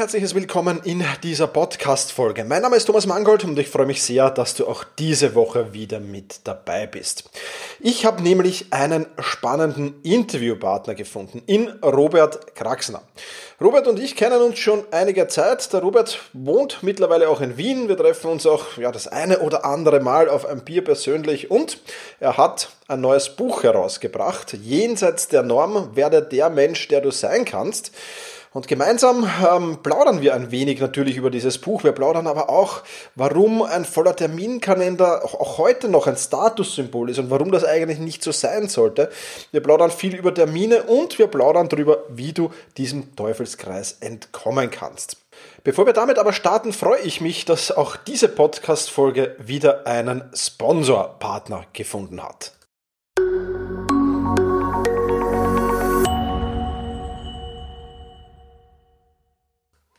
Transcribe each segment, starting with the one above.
Herzliches Willkommen in dieser Podcast-Folge. Mein Name ist Thomas Mangold und ich freue mich sehr, dass du auch diese Woche wieder mit dabei bist. Ich habe nämlich einen spannenden Interviewpartner gefunden in Robert Kraxner. Robert und ich kennen uns schon einige Zeit. Der Robert wohnt mittlerweile auch in Wien. Wir treffen uns auch ja, das eine oder andere Mal auf ein Bier persönlich und er hat ein neues Buch herausgebracht. Jenseits der Norm werde der Mensch, der du sein kannst. Und gemeinsam ähm, plaudern wir ein wenig natürlich über dieses Buch. Wir plaudern aber auch, warum ein voller Terminkalender auch, heute noch ein Statussymbol ist und warum das eigentlich nicht so sein sollte. Wir plaudern viel über Termine und wir plaudern darüber, wie du diesem Teufelskreis entkommen kannst. Bevor wir damit aber starten, freue ich mich, dass auch diese Podcast-Folge wieder einen Sponsorpartner gefunden hat.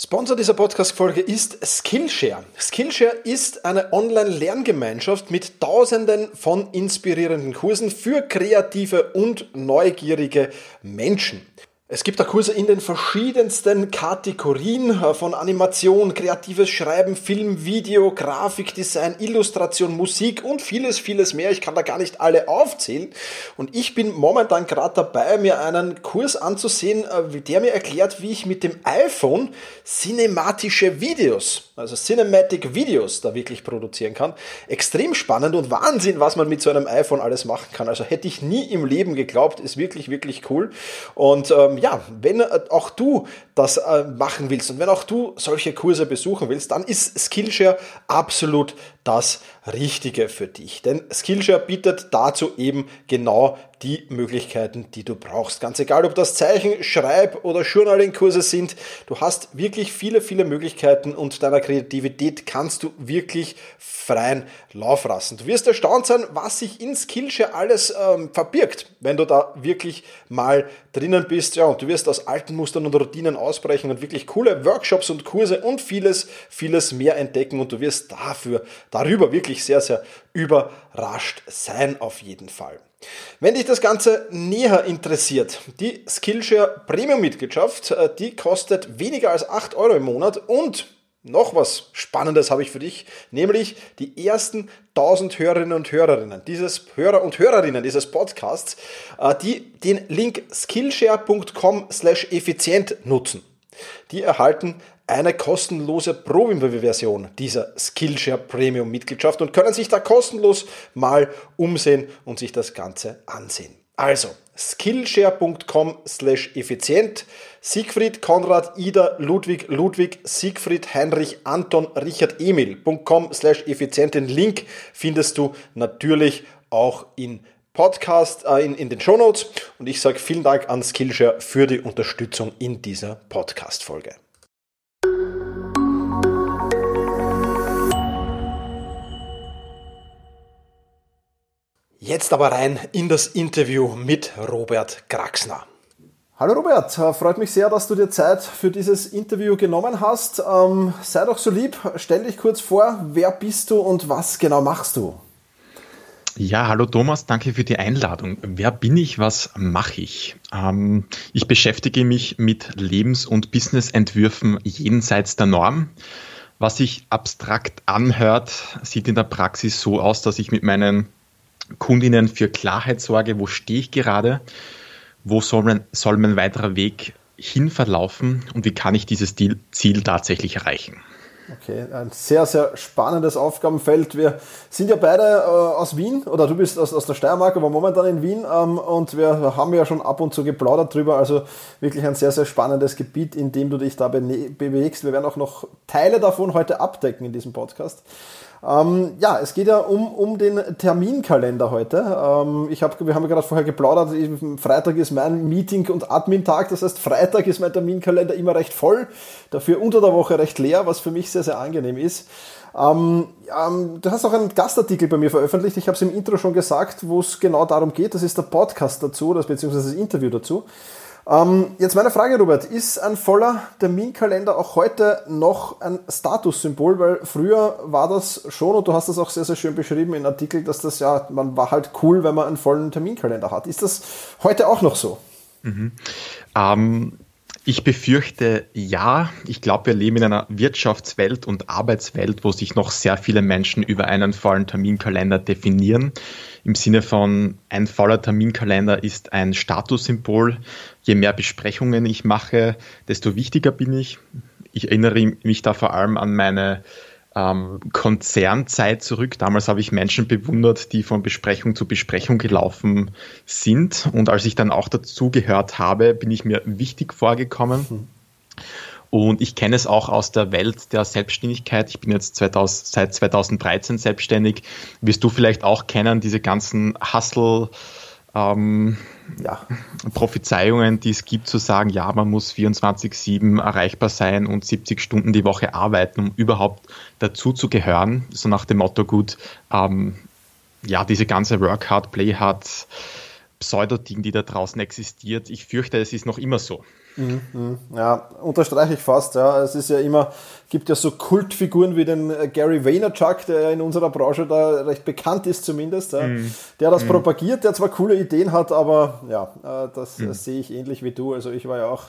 Sponsor dieser Podcast-Folge ist Skillshare. Skillshare ist eine Online-Lerngemeinschaft mit tausenden von inspirierenden Kursen für kreative und neugierige Menschen. Es gibt da Kurse in den verschiedensten Kategorien äh, von Animation, kreatives Schreiben, Film, Video, Grafikdesign, Illustration, Musik und vieles, vieles mehr. Ich kann da gar nicht alle aufzählen. Und ich bin momentan gerade dabei, mir einen Kurs anzusehen, äh, der mir erklärt, wie ich mit dem iPhone cinematische Videos, also Cinematic Videos da wirklich produzieren kann. Extrem spannend und Wahnsinn, was man mit so einem iPhone alles machen kann. Also hätte ich nie im Leben geglaubt, ist wirklich, wirklich cool. Und ähm, ja, wenn auch du das äh, machen willst und wenn auch du solche Kurse besuchen willst, dann ist Skillshare absolut das Richtige für dich. Denn Skillshare bietet dazu eben genau die Möglichkeiten, die du brauchst. Ganz egal, ob das Zeichen, Schreib- oder Journaling-Kurse sind, du hast wirklich viele, viele Möglichkeiten und deiner Kreativität kannst du wirklich freien Lauf lassen. Du wirst erstaunt sein, was sich in Skillshare alles ähm, verbirgt, wenn du da wirklich mal drinnen bist. Ja, und du wirst aus alten Mustern und Routinen ausbrechen und wirklich coole Workshops und Kurse und vieles, vieles mehr entdecken und du wirst dafür, darüber wirklich sehr, sehr überrascht sein auf jeden Fall. Wenn dich das Ganze näher interessiert, die Skillshare Premium-Mitgliedschaft, äh, die kostet weniger als 8 Euro im Monat und noch was Spannendes habe ich für dich, nämlich die ersten 1000 Hörerinnen und Hörerinnen dieses Hörer und Hörerinnen dieses Podcasts, äh, die den Link skillshare.com slash effizient nutzen. Die erhalten eine kostenlose Probeversion dieser Skillshare Premium Mitgliedschaft und können sich da kostenlos mal umsehen und sich das Ganze ansehen. Also, skillshare.com slash effizient. Siegfried, Konrad, Ida, Ludwig, Ludwig, Siegfried, Heinrich, Anton, Richard, Emil.com slash effizient. Den Link findest du natürlich auch in Podcast, äh, in, in den Show Notes. Und ich sage vielen Dank an Skillshare für die Unterstützung in dieser Podcast-Folge. Jetzt aber rein in das Interview mit Robert Kraxner. Hallo Robert, äh, freut mich sehr, dass du dir Zeit für dieses Interview genommen hast. Ähm, sei doch so lieb, stell dich kurz vor, wer bist du und was genau machst du? Ja, hallo Thomas, danke für die Einladung. Wer bin ich, was mache ich? Ähm, ich beschäftige mich mit Lebens- und Businessentwürfen jenseits der Norm. Was sich abstrakt anhört, sieht in der Praxis so aus, dass ich mit meinen Kundinnen für Klarheit sorge, wo stehe ich gerade, wo soll mein, soll mein weiterer Weg hin verlaufen und wie kann ich dieses Ziel tatsächlich erreichen. Okay, ein sehr, sehr spannendes Aufgabenfeld. Wir sind ja beide äh, aus Wien oder du bist aus, aus der Steiermark, aber momentan in Wien ähm, und wir haben ja schon ab und zu geplaudert drüber. Also wirklich ein sehr, sehr spannendes Gebiet, in dem du dich da bewegst. Wir werden auch noch Teile davon heute abdecken in diesem Podcast. Ähm, ja, es geht ja um, um den Terminkalender heute. Ähm, ich hab, wir haben ja gerade vorher geplaudert, Freitag ist mein Meeting- und Admin-Tag, das heißt Freitag ist mein Terminkalender immer recht voll, dafür unter der Woche recht leer, was für mich sehr, sehr angenehm ist. Ähm, ähm, du hast auch einen Gastartikel bei mir veröffentlicht, ich habe es im Intro schon gesagt, wo es genau darum geht, das ist der Podcast dazu, das, beziehungsweise das Interview dazu. Ähm, jetzt meine Frage, Robert, ist ein voller Terminkalender auch heute noch ein Statussymbol? Weil früher war das schon, und du hast das auch sehr, sehr schön beschrieben in Artikel, dass das ja, man war halt cool, wenn man einen vollen Terminkalender hat. Ist das heute auch noch so? Mhm. Ähm, ich befürchte ja. Ich glaube, wir leben in einer Wirtschaftswelt und Arbeitswelt, wo sich noch sehr viele Menschen über einen vollen Terminkalender definieren. Im Sinne von ein voller Terminkalender ist ein Statussymbol. Je mehr Besprechungen ich mache, desto wichtiger bin ich. Ich erinnere mich da vor allem an meine ähm, Konzernzeit zurück. Damals habe ich Menschen bewundert, die von Besprechung zu Besprechung gelaufen sind. Und als ich dann auch dazu gehört habe, bin ich mir wichtig vorgekommen. Mhm. Und ich kenne es auch aus der Welt der Selbstständigkeit. Ich bin jetzt 2000, seit 2013 selbstständig. Wirst du vielleicht auch kennen, diese ganzen Hustle- ähm, ja, Prophezeiungen, die es gibt, zu sagen, ja, man muss 24-7 erreichbar sein und 70 Stunden die Woche arbeiten, um überhaupt dazu zu gehören. So nach dem Motto, gut, ähm, ja, diese ganze Work Hard, Play Hard, Pseudoding, die da draußen existiert, ich fürchte, es ist noch immer so. Mhm, mhm. Ja, unterstreiche ich fast. Ja. Es ist ja immer, gibt ja so Kultfiguren wie den äh, Gary Vaynerchuk, der in unserer Branche da recht bekannt ist zumindest, ja. mhm. der das mhm. propagiert, der zwar coole Ideen hat, aber ja, äh, das mhm. sehe ich ähnlich wie du. Also ich war ja auch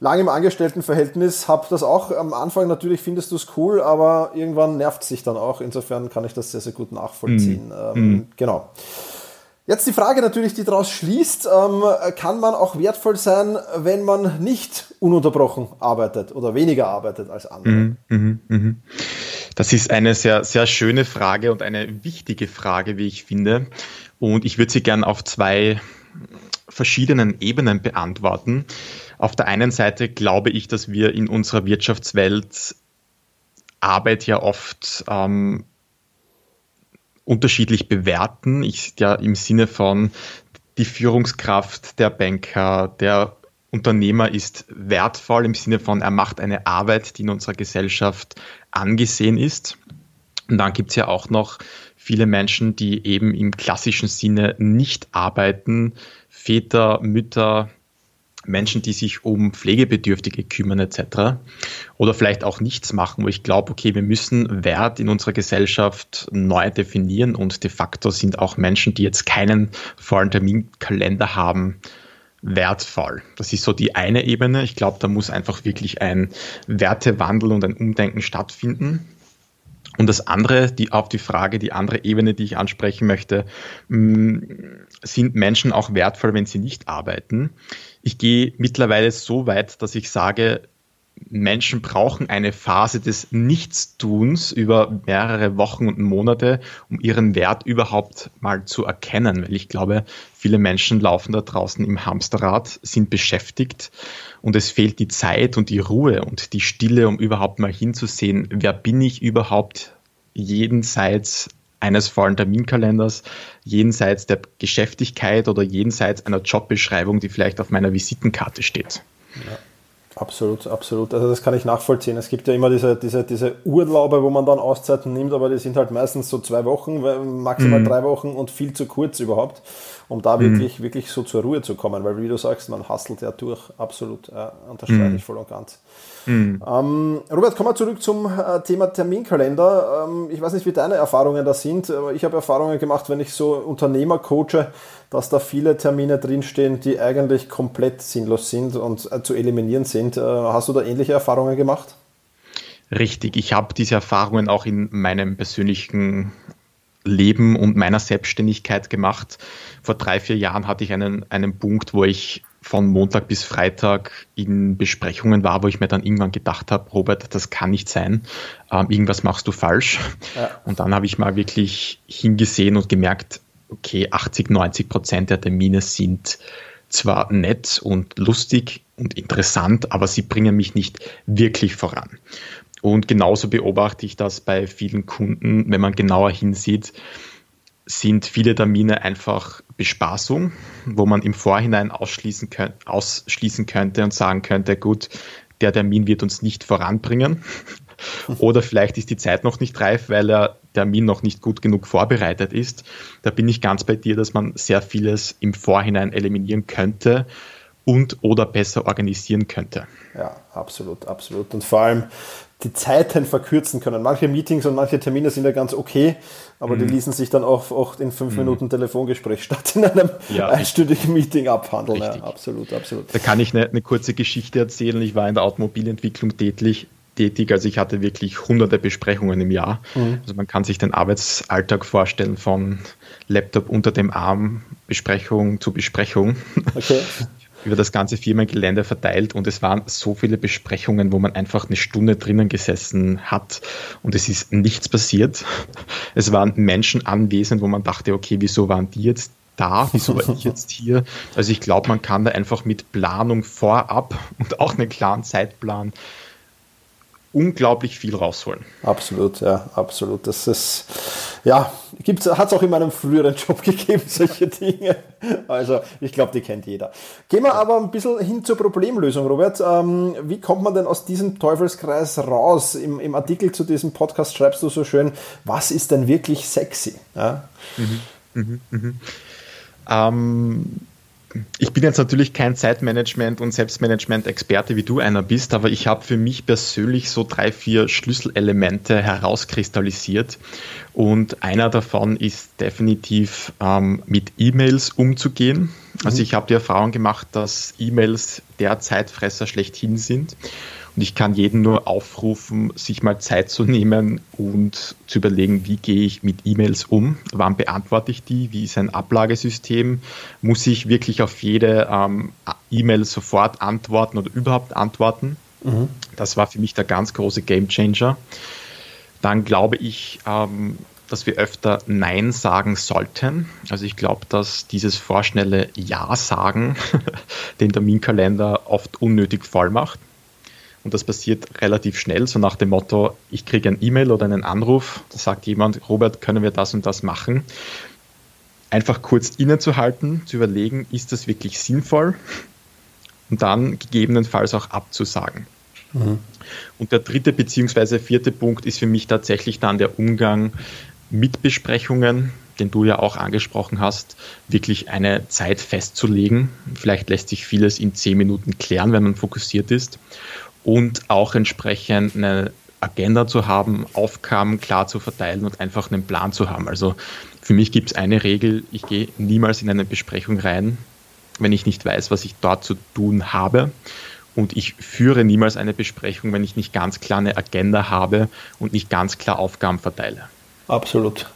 lange im Angestelltenverhältnis, habe das auch am Anfang natürlich findest du es cool, aber irgendwann nervt es sich dann auch. Insofern kann ich das sehr, sehr gut nachvollziehen. Ähm, genau. Jetzt die Frage natürlich, die daraus schließt, ähm, kann man auch wertvoll sein, wenn man nicht ununterbrochen arbeitet oder weniger arbeitet als andere? Mhm, mh, mh. Das ist eine sehr, sehr schöne Frage und eine wichtige Frage, wie ich finde. Und ich würde sie gern auf zwei verschiedenen Ebenen beantworten. Auf der einen Seite glaube ich, dass wir in unserer Wirtschaftswelt Arbeit ja oft ähm, unterschiedlich bewerten. Ich ja im Sinne von die Führungskraft, der Banker, der Unternehmer ist wertvoll im Sinne von, er macht eine Arbeit, die in unserer Gesellschaft angesehen ist. Und dann gibt es ja auch noch viele Menschen, die eben im klassischen Sinne nicht arbeiten, Väter, Mütter, Menschen, die sich um Pflegebedürftige kümmern etc. Oder vielleicht auch nichts machen, wo ich glaube, okay, wir müssen Wert in unserer Gesellschaft neu definieren und de facto sind auch Menschen, die jetzt keinen vollen Terminkalender haben, wertvoll. Das ist so die eine Ebene. Ich glaube, da muss einfach wirklich ein Wertewandel und ein Umdenken stattfinden. Und das andere, die auf die Frage, die andere Ebene, die ich ansprechen möchte, mm, sind Menschen auch wertvoll, wenn sie nicht arbeiten? Ich gehe mittlerweile so weit, dass ich sage, Menschen brauchen eine Phase des Nichtstuns über mehrere Wochen und Monate, um ihren Wert überhaupt mal zu erkennen. Weil ich glaube, viele Menschen laufen da draußen im Hamsterrad, sind beschäftigt und es fehlt die Zeit und die Ruhe und die Stille, um überhaupt mal hinzusehen, wer bin ich überhaupt jenseits eines vollen Terminkalenders, jenseits der Geschäftigkeit oder jenseits einer Jobbeschreibung, die vielleicht auf meiner Visitenkarte steht. Ja. Absolut, absolut. Also das kann ich nachvollziehen. Es gibt ja immer diese, diese, diese Urlaube, wo man dann Auszeiten nimmt, aber die sind halt meistens so zwei Wochen, maximal mhm. drei Wochen und viel zu kurz überhaupt, um da mhm. wirklich, wirklich so zur Ruhe zu kommen. Weil wie du sagst, man hustelt ja durch. Absolut. Ja, unterstreiche mhm. ich voll und ganz. Mhm. Ähm, Robert, kommen wir zurück zum äh, Thema Terminkalender. Ähm, ich weiß nicht, wie deine Erfahrungen da sind, aber ich habe Erfahrungen gemacht, wenn ich so Unternehmer coache, dass da viele Termine drinstehen, die eigentlich komplett sinnlos sind und äh, zu eliminieren sind. Äh, hast du da ähnliche Erfahrungen gemacht? Richtig, ich habe diese Erfahrungen auch in meinem persönlichen Leben und meiner Selbstständigkeit gemacht. Vor drei, vier Jahren hatte ich einen, einen Punkt, wo ich von Montag bis Freitag in Besprechungen war, wo ich mir dann irgendwann gedacht habe, Robert, das kann nicht sein, ähm, irgendwas machst du falsch. Ja. Und dann habe ich mal wirklich hingesehen und gemerkt, okay, 80, 90 Prozent der Termine sind zwar nett und lustig und interessant, aber sie bringen mich nicht wirklich voran. Und genauso beobachte ich das bei vielen Kunden, wenn man genauer hinsieht, sind viele Termine einfach Bespaßung, wo man im Vorhinein ausschließen, könnt, ausschließen könnte und sagen könnte, gut, der Termin wird uns nicht voranbringen. Oder vielleicht ist die Zeit noch nicht reif, weil der Termin noch nicht gut genug vorbereitet ist. Da bin ich ganz bei dir, dass man sehr vieles im Vorhinein eliminieren könnte und oder besser organisieren könnte. Ja, absolut, absolut. Und vor allem die Zeiten verkürzen können. Manche Meetings und manche Termine sind ja ganz okay, aber mhm. die ließen sich dann auch, auch in fünf mhm. Minuten Telefongespräch statt in einem ja. einstündigen Meeting abhandeln. Ja, absolut, absolut. Da kann ich eine, eine kurze Geschichte erzählen. Ich war in der Automobilentwicklung tätig, tätig. Also ich hatte wirklich hunderte Besprechungen im Jahr. Mhm. Also man kann sich den Arbeitsalltag vorstellen von Laptop unter dem Arm, Besprechung zu Besprechung. Okay. über das ganze Firmengelände verteilt und es waren so viele Besprechungen, wo man einfach eine Stunde drinnen gesessen hat und es ist nichts passiert. Es waren Menschen anwesend, wo man dachte, okay, wieso waren die jetzt da? Wieso war ich jetzt hier? Also ich glaube, man kann da einfach mit Planung vorab und auch einen klaren Zeitplan unglaublich viel rausholen. Absolut, ja, absolut. Das ist, ja, hat es auch in meinem früheren Job gegeben, solche Dinge. Also, ich glaube, die kennt jeder. Gehen wir aber ein bisschen hin zur Problemlösung, Robert. Ähm, wie kommt man denn aus diesem Teufelskreis raus? Im, Im, Artikel zu diesem Podcast schreibst du so schön, was ist denn wirklich sexy? Ja? Mhm, mh, mh. Ähm, ich bin jetzt natürlich kein Zeitmanagement- und Selbstmanagement-Experte, wie du einer bist, aber ich habe für mich persönlich so drei, vier Schlüsselelemente herauskristallisiert. Und einer davon ist definitiv ähm, mit E-Mails umzugehen. Also mhm. ich habe die Erfahrung gemacht, dass E-Mails der Zeitfresser schlechthin sind. Und ich kann jeden nur aufrufen, sich mal Zeit zu nehmen und zu überlegen, wie gehe ich mit E-Mails um, wann beantworte ich die, wie ist ein Ablagesystem, muss ich wirklich auf jede ähm, E-Mail sofort antworten oder überhaupt antworten. Mhm. Das war für mich der ganz große Game Changer. Dann glaube ich, ähm, dass wir öfter Nein sagen sollten. Also ich glaube, dass dieses vorschnelle Ja sagen den Terminkalender oft unnötig voll macht. Und das passiert relativ schnell, so nach dem Motto, ich kriege ein E-Mail oder einen Anruf, da sagt jemand, Robert, können wir das und das machen? Einfach kurz innezuhalten, zu überlegen, ist das wirklich sinnvoll? Und dann gegebenenfalls auch abzusagen. Mhm. Und der dritte bzw. vierte Punkt ist für mich tatsächlich dann der Umgang mit Besprechungen, den du ja auch angesprochen hast, wirklich eine Zeit festzulegen. Vielleicht lässt sich vieles in zehn Minuten klären, wenn man fokussiert ist und auch entsprechend eine Agenda zu haben, Aufgaben klar zu verteilen und einfach einen Plan zu haben. Also für mich gibt es eine Regel, ich gehe niemals in eine Besprechung rein, wenn ich nicht weiß, was ich dort zu tun habe. Und ich führe niemals eine Besprechung, wenn ich nicht ganz klar eine Agenda habe und nicht ganz klar Aufgaben verteile. Absolut.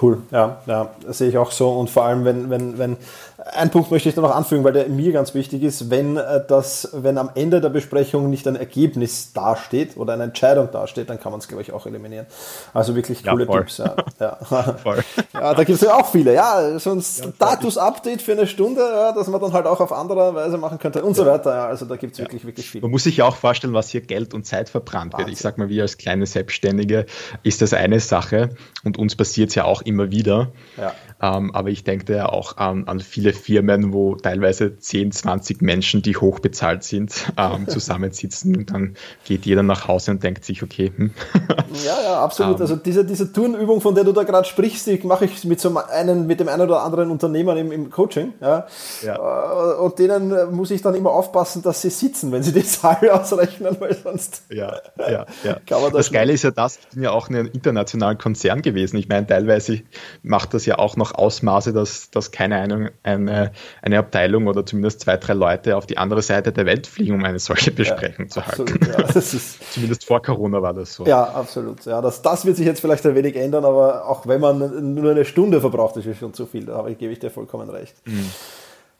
Cool, ja, ja, das sehe ich auch so. Und vor allem, wenn, wenn, wenn, ein Punkt möchte ich da noch anfügen, weil der mir ganz wichtig ist, wenn äh, das, wenn am Ende der Besprechung nicht ein Ergebnis dasteht oder eine Entscheidung dasteht, dann kann man es, glaube ich, auch eliminieren. Also wirklich coole ja, Tipps. Ja, ja. Voll. ja da gibt es ja auch viele. Ja, so ein Status-Update für eine Stunde, ja, dass man dann halt auch auf andere Weise machen könnte und so weiter. Ja, also da gibt es wirklich, wirklich viel. Man muss sich ja auch vorstellen, was hier Geld und Zeit verbrannt Wahnsinn. wird. Ich sag mal, wir als kleine Selbstständige ist das eine Sache und uns passiert es ja auch immer wieder. Ja. Ähm, aber ich denke ja auch an, an, viele Firmen, wo teilweise 10, 20 Menschen, die hochbezahlt sind, ähm, zusammensitzen und dann geht jeder nach Hause und denkt sich, okay. Hm. Ja, ja, absolut. Ähm, also diese, diese Turnübung, von der du da gerade sprichst, die mache ich mit, so einem, mit dem einen oder anderen Unternehmer im, im Coaching. Ja. ja. Äh, und denen muss ich dann immer aufpassen, dass sie sitzen, wenn sie die Zahl ausrechnen, weil sonst. Ja, ja, ja. das, das Geile ist ja das, ich bin ja auch in einem internationalen Konzern gewesen. Ich meine, teilweise macht das ja auch noch Ausmaße, dass, dass keine Ahnung, eine, eine Abteilung oder zumindest zwei, drei Leute auf die andere Seite der Welt fliegen, um eine solche Besprechung ja, zu absolut, halten. Ja, zumindest vor Corona war das so. Ja, absolut. Ja, das, das wird sich jetzt vielleicht ein wenig ändern, aber auch wenn man nur eine Stunde verbraucht, ist es schon zu viel. Da gebe ich dir vollkommen recht. Mhm.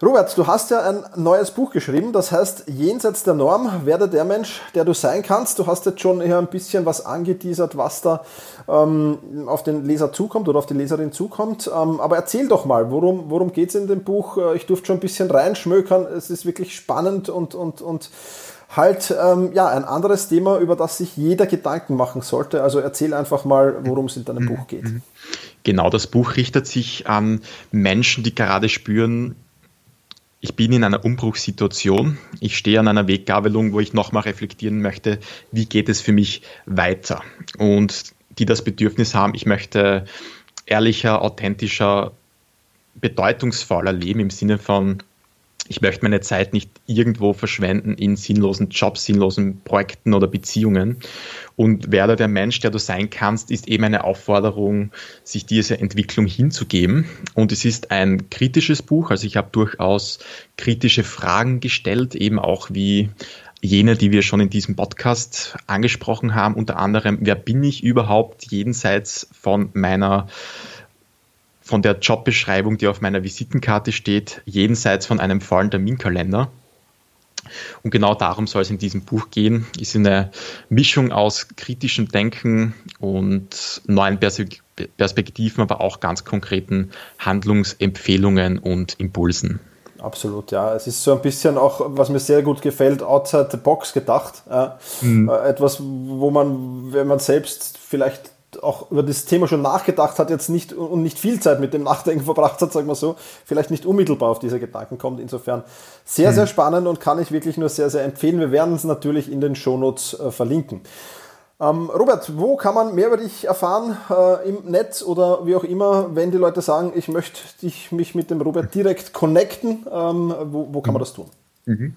Robert, du hast ja ein neues Buch geschrieben, das heißt Jenseits der Norm, werde der Mensch, der du sein kannst. Du hast jetzt schon hier ein bisschen was angeteasert, was da ähm, auf den Leser zukommt oder auf die Leserin zukommt. Ähm, aber erzähl doch mal, worum, worum geht es in dem Buch? Äh, ich durfte schon ein bisschen reinschmökern, es ist wirklich spannend und, und, und halt ähm, ja, ein anderes Thema, über das sich jeder Gedanken machen sollte. Also erzähl einfach mal, worum es in deinem mhm. Buch geht. Mhm. Genau, das Buch richtet sich an Menschen, die gerade spüren, ich bin in einer Umbruchssituation. Ich stehe an einer Weggabelung, wo ich nochmal reflektieren möchte, wie geht es für mich weiter? Und die das Bedürfnis haben, ich möchte ehrlicher, authentischer, bedeutungsvoller leben im Sinne von, Ich möchte meine Zeit nicht irgendwo verschwenden in sinnlosen Jobs, sinnlosen Projekten oder Beziehungen. Und werde der Mensch, der du sein kannst, ist eben eine Aufforderung, sich dieser Entwicklung hinzugeben. Und es ist ein kritisches Buch. Also ich habe durchaus kritische Fragen gestellt, eben auch wie jene, die wir schon in diesem Podcast angesprochen haben, unter anderem, wer bin ich überhaupt jenseits von meiner von der Jobbeschreibung, die auf meiner Visitenkarte steht, jenseits von einem vollen Terminkalender. Und genau darum soll es in diesem Buch gehen. Ist eine Mischung aus kritischem Denken und neuen Perspektiven, aber auch ganz konkreten Handlungsempfehlungen und Impulsen. Absolut, ja. Es ist so ein bisschen auch, was mir sehr gut gefällt, outside the box gedacht. Mhm. Äh, etwas, wo man, wenn man selbst vielleicht auch über das Thema schon nachgedacht hat, jetzt nicht und nicht viel Zeit mit dem Nachdenken verbracht hat, sagen wir so, vielleicht nicht unmittelbar auf diese Gedanken kommt. Insofern sehr, mhm. sehr spannend und kann ich wirklich nur sehr, sehr empfehlen. Wir werden es natürlich in den Shownotes äh, verlinken. Ähm, Robert, wo kann man mehr über dich erfahren äh, im Netz oder wie auch immer, wenn die Leute sagen, ich möchte dich, mich mit dem Robert direkt connecten, ähm, wo, wo, kann man das tun? Mhm.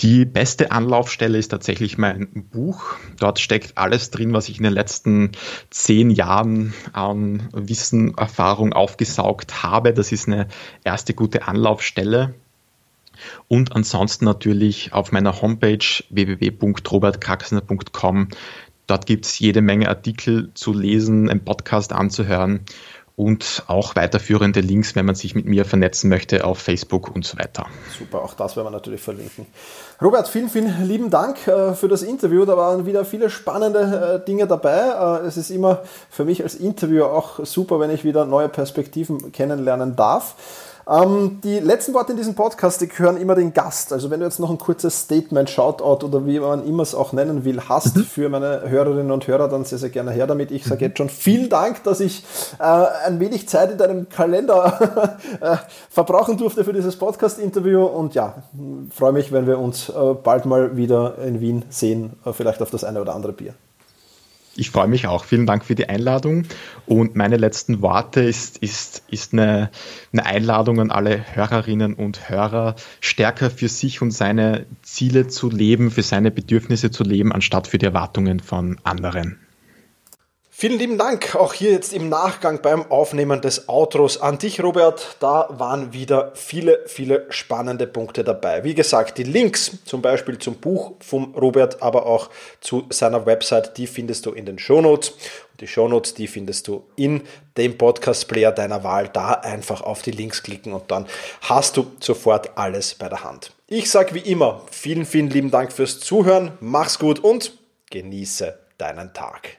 Die beste Anlaufstelle ist tatsächlich mein Buch. Dort steckt alles drin, was ich in den letzten zehn Jahren an Wissen, Erfahrung aufgesaugt habe. Das ist eine erste gute Anlaufstelle. Und ansonsten natürlich auf meiner Homepage www.robertkraxner.com Dort gibt es jede Menge Artikel zu lesen, einen Podcast anzuhören und auch weiterführende Links, wenn man sich mit mir vernetzen möchte auf Facebook und so weiter. Super, auch das werden wir natürlich verlinken. Robert, vielen, vielen lieben Dank äh, für das Interview. Da waren wieder viele spannende äh, Dinge dabei. Äh, es ist immer für mich als Interviewer auch super, wenn ich wieder neue Perspektiven kennenlernen darf. Ähm, die letzten Worte in diesem Podcast, die gehören immer den Gast. Also wenn du jetzt noch ein kurzes Statement, Shoutout oder wie man immer es auch nennen will, hast mhm. für meine Hörerinnen und Hörer, dann sehr, sehr gerne her damit. Ich sage mhm. jetzt schon vielen Dank, dass ich äh, ein wenig Zeit in deinem Kalender äh, verbrauchen durfte für dieses Podcast-Interview und ja, freue mich, wenn wir uns äh, bald mal wieder in Wien sehen, äh, vielleicht auf das eine oder andere Bier. Ich freue mich auch. Vielen Dank für die Einladung. Und meine letzten Worte ist, ist, ist eine, eine Einladung an alle Hörerinnen und Hörer, stärker für sich und seine Ziele zu leben, für seine Bedürfnisse zu leben, anstatt für die Erwartungen von anderen. Vielen lieben Dank auch hier jetzt im Nachgang beim Aufnehmen des Outros an dich, Robert. Da waren wieder viele, viele spannende Punkte dabei. Wie gesagt, die Links zum Beispiel zum Buch vom Robert, aber auch zu seiner Website, die findest du in den Shownotes. Und die Shownotes, die findest du in dem Podcast-Player deiner Wahl. Da einfach auf die Links klicken und dann hast du sofort alles bei der Hand. Ich sage wie immer, vielen, vielen lieben Dank fürs Zuhören. Mach's gut und genieße deinen Tag.